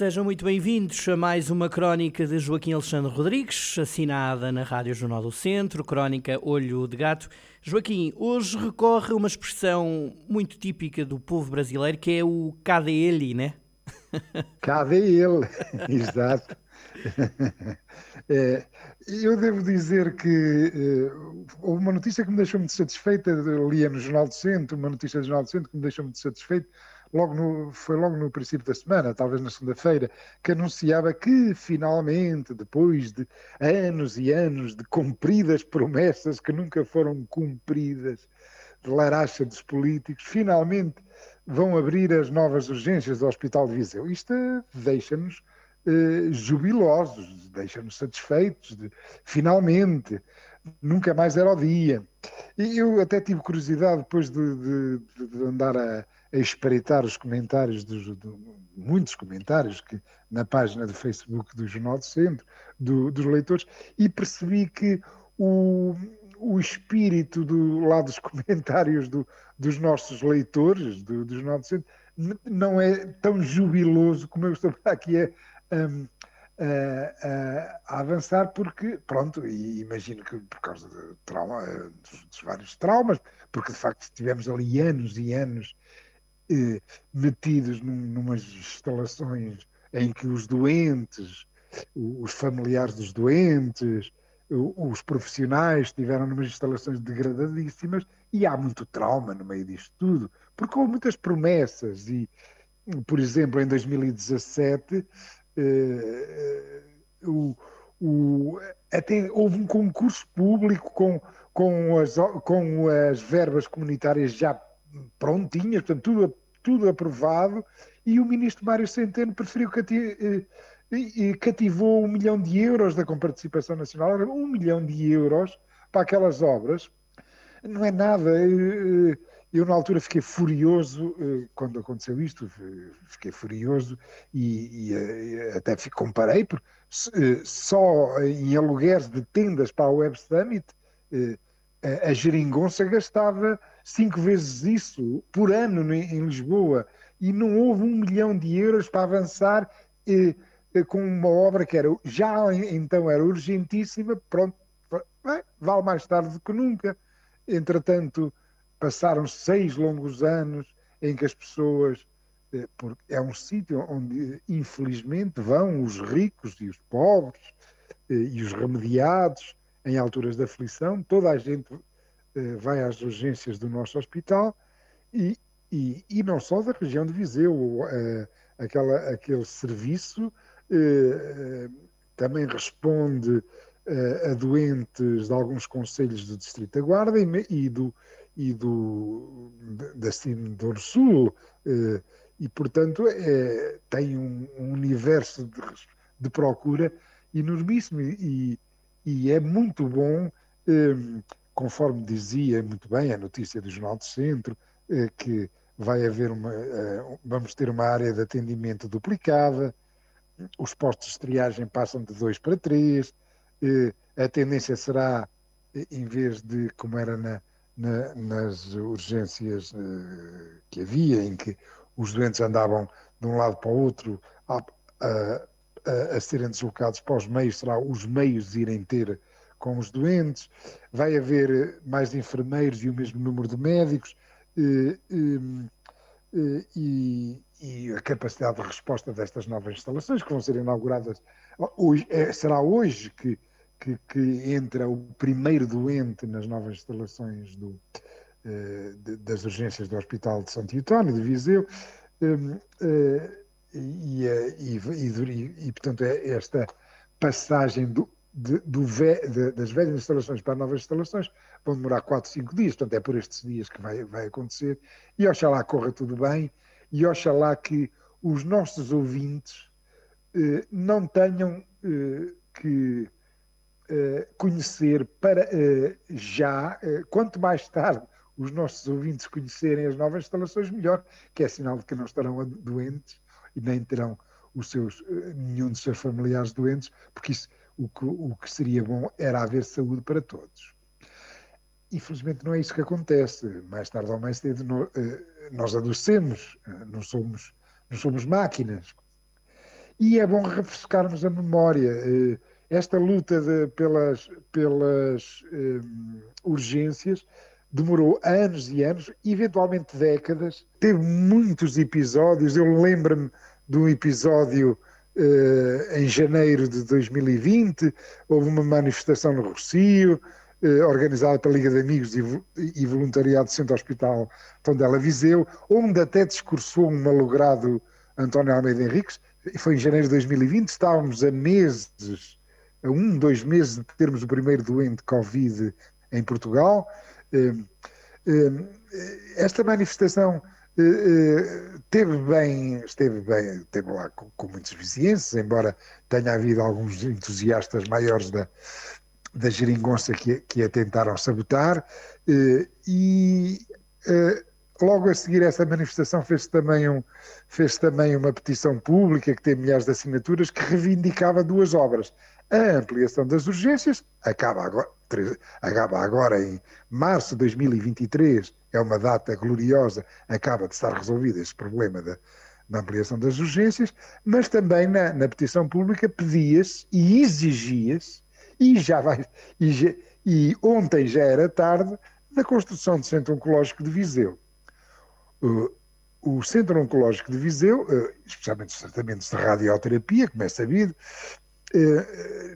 Sejam muito bem-vindos a mais uma crónica de Joaquim Alexandre Rodrigues, assinada na Rádio Jornal do Centro, crónica Olho de Gato. Joaquim, hoje recorre a uma expressão muito típica do povo brasileiro que é o cadê ele, né? Cadê ele? Exato. É, eu devo dizer que uh, houve uma notícia que me deixou muito satisfeita, eu lia no Jornal do Centro, uma notícia do Jornal do Centro que me deixou muito satisfeito, logo no, foi logo no princípio da semana, talvez na segunda-feira, que anunciava que finalmente, depois de anos e anos de cumpridas promessas que nunca foram cumpridas, de laracha dos políticos, finalmente vão abrir as novas urgências do Hospital de Viseu. Isto deixa-nos eh, jubilosos, deixa-nos satisfeitos, de, finalmente, nunca mais era o dia. E eu até tive curiosidade depois de, de, de andar a a espreitar os comentários, dos, de, muitos comentários que na página do Facebook do Jornal do Centro, do, dos leitores, e percebi que o, o espírito do lado dos comentários do, dos nossos leitores do, do Jornal do Centro não é tão jubiloso como eu estou aqui a, um, a, a, avançar, porque, pronto, e imagino que por causa de trauma, dos, dos vários traumas, porque de facto tivemos ali anos e anos eh, metidos num, numas instalações em que os doentes, os familiares dos doentes, os profissionais estiveram numas instalações degradadíssimas e há muito trauma no meio disto tudo, porque houve muitas promessas e, por exemplo, em 2017 eh, o, o, até houve um concurso público com, com, as, com as verbas comunitárias já prontinhas, portanto, tudo, tudo aprovado, e o ministro Mário Centeno preferiu cati eh, cativou um milhão de euros da comparticipação nacional, um milhão de euros para aquelas obras. Não é nada. Eh, eu, na altura, fiquei furioso eh, quando aconteceu isto, fiquei furioso e, e até comparei, porque só em aluguéis de tendas para a Web Summit, a geringonça gastava cinco vezes isso por ano em Lisboa e não houve um milhão de euros para avançar eh, com uma obra que era já então era urgentíssima, pronto, bem, vale mais tarde do que nunca. Entretanto, passaram seis longos anos em que as pessoas, eh, é um sítio onde infelizmente vão os ricos e os pobres eh, e os remediados em alturas de aflição, toda a gente eh, vai às urgências do nosso hospital e, e, e não só da região de Viseu, eh, aquela, aquele serviço eh, também responde a doentes de alguns conselhos do Distrito da Guarda e, do, e do, da Cimo Sul, e portanto é, tem um, um universo de, de, procura enormíssimo e, e é muito bom conforme dizia muito bem a notícia do Jornal do Centro, eh, que vai haver uma, eh, vamos ter uma área de atendimento duplicada, os postos de triagem passam de dois para três, eh, a tendência será, em vez de como era na, na, nas urgências que havia, em que os doentes andavam de um lado para o outro a, a, a, a serem deslocados para os meios, será os meios irem ter com os doentes, vai haver eh, mais enfermeiros e o mesmo número de médicos, eh, eh, e, e, a capacidade de resposta destas novas instalações que vão ser inauguradas. Hoje, será hoje que, que, que, entra o primeiro doente nas novas instalações do, das urgências do Hospital de Santo António, de Viseu, e, e, e, e, portanto é esta passagem do, de, ve, de, das velhas instalações para novas instalações. Vão demorar 4, 5 dias, portanto é por estes dias que vai, vai acontecer, e oxalá corra tudo bem, e oxalá que os nossos ouvintes eh, não tenham eh, que conhecer para já, quanto mais tarde os nossos ouvintes conhecerem as novas instalações, melhor, que é sinal de que não estarão doentes e nem terão os seus, nenhum dos seus familiares doentes, porque isso, o, que, o que seria bom era haver saúde para todos. Infelizmente não é isso que acontece. Mais tarde ou mais cedo nós adoecemos, não somos, não somos máquinas. E é bom refrescarmos a memória. Esta luta de, pelas, pelas um, urgências demorou anos e anos, eventualmente décadas, teve muitos episódios. Eu lembro-me de um episódio uh, em janeiro de 2020, houve uma manifestação no Rocio, uh, organizada pela Liga de Amigos e, e Voluntariado do Centro Hospital Tondela Viseu, onde até discursou um malogrado António Almeida Henriques, foi em janeiro de 2020, estávamos a meses, a um, dois meses de termos o primeiro doente Covid em Portugal, esta manifestação eh, eh, teve bem, esteve bem, esteve lá com, com muitos vizinhenses, embora tenha havido alguns entusiastas maiores da, da geringonça que, que a tentaram sabotar, eh, e logo a seguir essa manifestação fez também, um, fez também uma petição pública que tem milhares de assinaturas que reivindicava duas obras. A ampliação das urgências acaba agora, acaba agora em março de 2023, é uma data gloriosa, acaba de estar resolvido este problema da, da ampliação das urgências, mas também na, na petição pública pedia-se e exigia-se, e já vai, e, já, e ontem já era tarde, da construção do Centro Oncológico de Viseu. Uh, o Centro Oncológico de Viseu, uh, especialmente os tratamentos de radioterapia, como é sabido,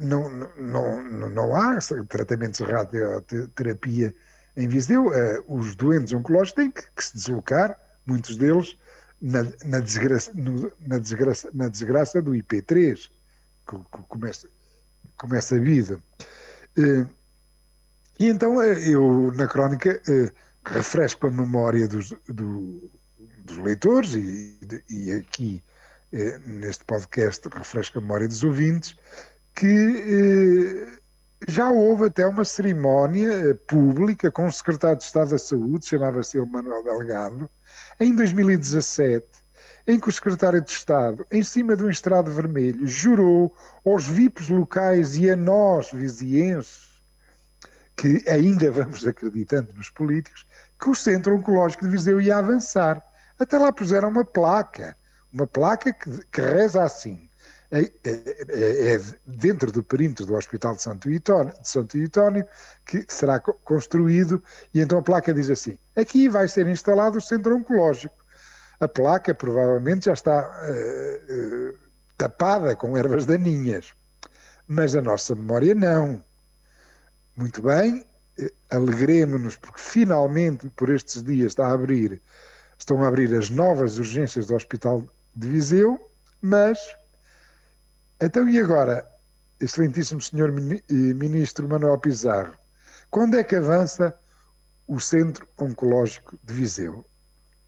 não, não, não há tratamentos de radioterapia em Viseu. Eh, os doentes oncológicos têm que, que se deslocar, muitos deles, na, na, desgraça, no, na, desgraça, na desgraça do IP3, que, que começa, começa a vida. Eh, e então eu, na crónica, refresco a memória dos, do, dos leitores e, e aqui eh, neste podcast Refresca a Memória dos Ouvintes, que eh, já houve até uma cerimónia eh, pública com o secretário de Estado da Saúde, chamava-se Manuel Delgado, em 2017, em que o secretário de Estado, em cima de um estrado vermelho, jurou aos VIPs locais e a nós, vizienses, que ainda vamos acreditando nos políticos, que o Centro Oncológico de Viseu ia avançar. Até lá puseram uma placa uma placa que, que reza assim. É, é, é, é, dentro do perímetro do Hospital de Santo Itónio, de Santo Itónio que será construído, e então a placa diz assim: aqui vai ser instalado o centro oncológico. A placa provavelmente já está uh, uh, tapada com ervas daninhas, mas a nossa memória não. Muito bem, uh, alegremos-nos porque finalmente por estes dias está a abrir, estão a abrir as novas urgências do Hospital de Viseu, mas então e agora, excelentíssimo senhor ministro Manuel Pizarro, quando é que avança o Centro Oncológico de Viseu?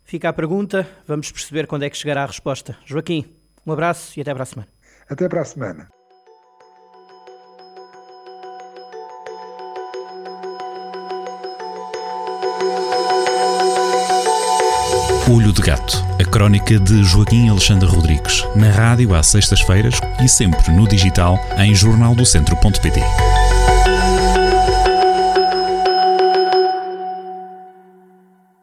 Fica a pergunta, vamos perceber quando é que chegará a resposta. Joaquim, um abraço e até para a semana. Até para a semana. Olho de Gato, a crónica de Joaquim Alexandre Rodrigues, na rádio às sextas-feiras e sempre no digital em jornaldocentro.pt.